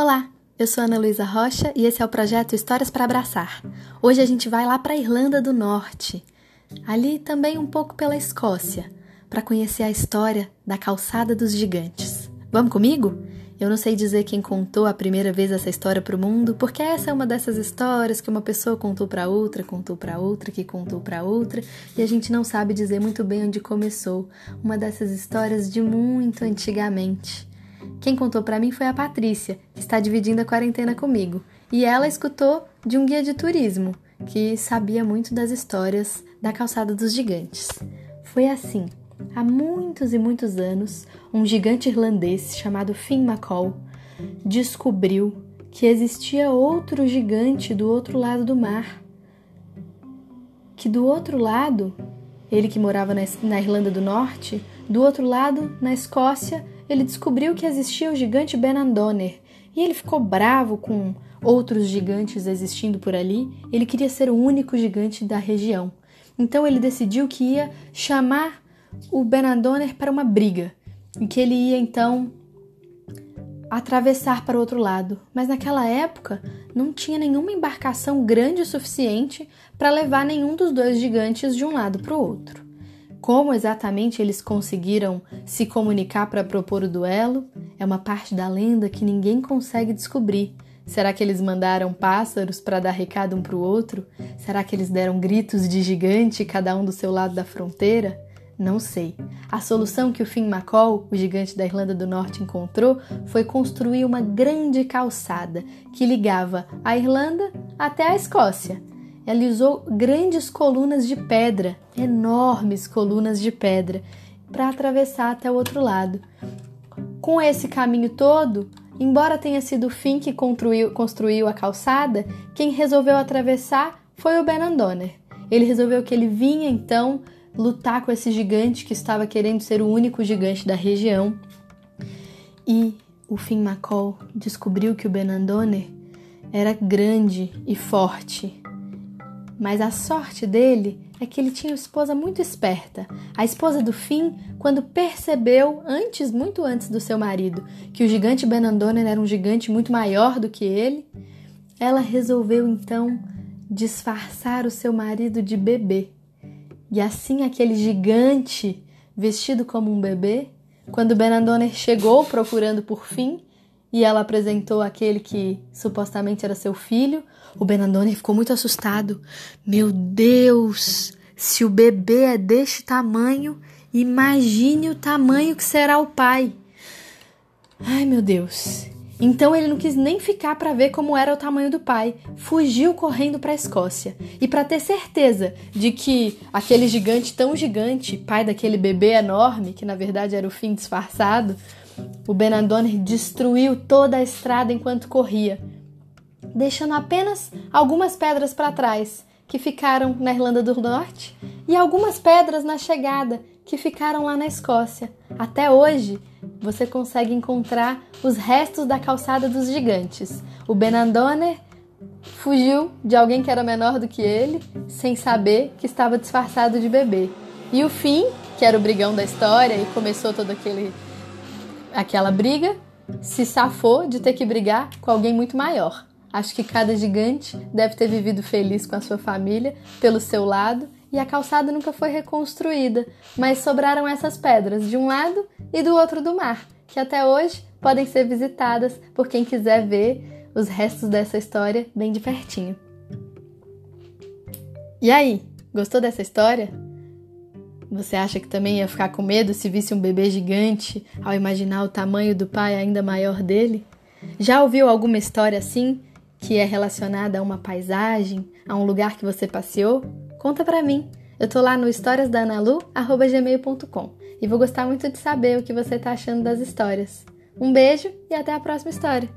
Olá, eu sou Ana Luísa Rocha e esse é o projeto Histórias para Abraçar. Hoje a gente vai lá para a Irlanda do Norte, ali também um pouco pela Escócia, para conhecer a história da Calçada dos Gigantes. Vamos comigo? Eu não sei dizer quem contou a primeira vez essa história para o mundo, porque essa é uma dessas histórias que uma pessoa contou para outra, contou para outra, que contou para outra, e a gente não sabe dizer muito bem onde começou. Uma dessas histórias de muito antigamente. Quem contou para mim foi a Patrícia, está dividindo a quarentena comigo, e ela escutou de um guia de turismo que sabia muito das histórias da calçada dos gigantes. Foi assim. Há muitos e muitos anos, um gigante irlandês chamado Finn McCall descobriu que existia outro gigante do outro lado do mar. Que do outro lado, ele que morava na Irlanda do Norte, do outro lado, na Escócia, ele descobriu que existia o gigante Benandoner e ele ficou bravo com outros gigantes existindo por ali. Ele queria ser o único gigante da região. Então ele decidiu que ia chamar o Benandoner para uma briga e que ele ia então atravessar para o outro lado. Mas naquela época não tinha nenhuma embarcação grande o suficiente para levar nenhum dos dois gigantes de um lado para o outro. Como exatamente eles conseguiram se comunicar para propor o duelo é uma parte da lenda que ninguém consegue descobrir. Será que eles mandaram pássaros para dar recado um para o outro? Será que eles deram gritos de gigante, cada um do seu lado da fronteira? Não sei. A solução que o Finn McCall, o gigante da Irlanda do Norte, encontrou foi construir uma grande calçada que ligava a Irlanda até a Escócia usou grandes colunas de pedra, enormes colunas de pedra, para atravessar até o outro lado. Com esse caminho todo, embora tenha sido o fim que construiu, construiu a calçada, quem resolveu atravessar foi o Benandoner. Ele resolveu que ele vinha então lutar com esse gigante que estava querendo ser o único gigante da região. E o Finn McCall descobriu que o Benandoner era grande e forte mas a sorte dele é que ele tinha uma esposa muito esperta. A esposa do Finn, quando percebeu, antes, muito antes do seu marido, que o gigante Benandonen era um gigante muito maior do que ele, ela resolveu então disfarçar o seu marido de bebê. E assim aquele gigante, vestido como um bebê, quando Benandoner chegou procurando por Finn, e ela apresentou aquele que supostamente era seu filho. O Benandoni ficou muito assustado. Meu Deus, se o bebê é deste tamanho, imagine o tamanho que será o pai. Ai, meu Deus. Então ele não quis nem ficar para ver como era o tamanho do pai, fugiu correndo para a Escócia. E para ter certeza de que aquele gigante tão gigante, pai daquele bebê enorme, que na verdade era o fim disfarçado, o Benandone destruiu toda a estrada enquanto corria, deixando apenas algumas pedras para trás, que ficaram na Irlanda do Norte, e algumas pedras na chegada, que ficaram lá na Escócia. Até hoje, você consegue encontrar os restos da calçada dos gigantes. O Benandone fugiu de alguém que era menor do que ele, sem saber que estava disfarçado de bebê. E o fim, que era o brigão da história e começou todo aquele aquela briga, se safou de ter que brigar com alguém muito maior. Acho que cada gigante deve ter vivido feliz com a sua família, pelo seu lado, e a calçada nunca foi reconstruída, mas sobraram essas pedras de um lado e do outro do mar, que até hoje podem ser visitadas por quem quiser ver os restos dessa história bem de pertinho. E aí, gostou dessa história? Você acha que também ia ficar com medo se visse um bebê gigante ao imaginar o tamanho do pai ainda maior dele? Já ouviu alguma história assim que é relacionada a uma paisagem, a um lugar que você passeou? Conta pra mim. Eu tô lá no historiasdanalu@gmail.com e vou gostar muito de saber o que você tá achando das histórias. Um beijo e até a próxima história.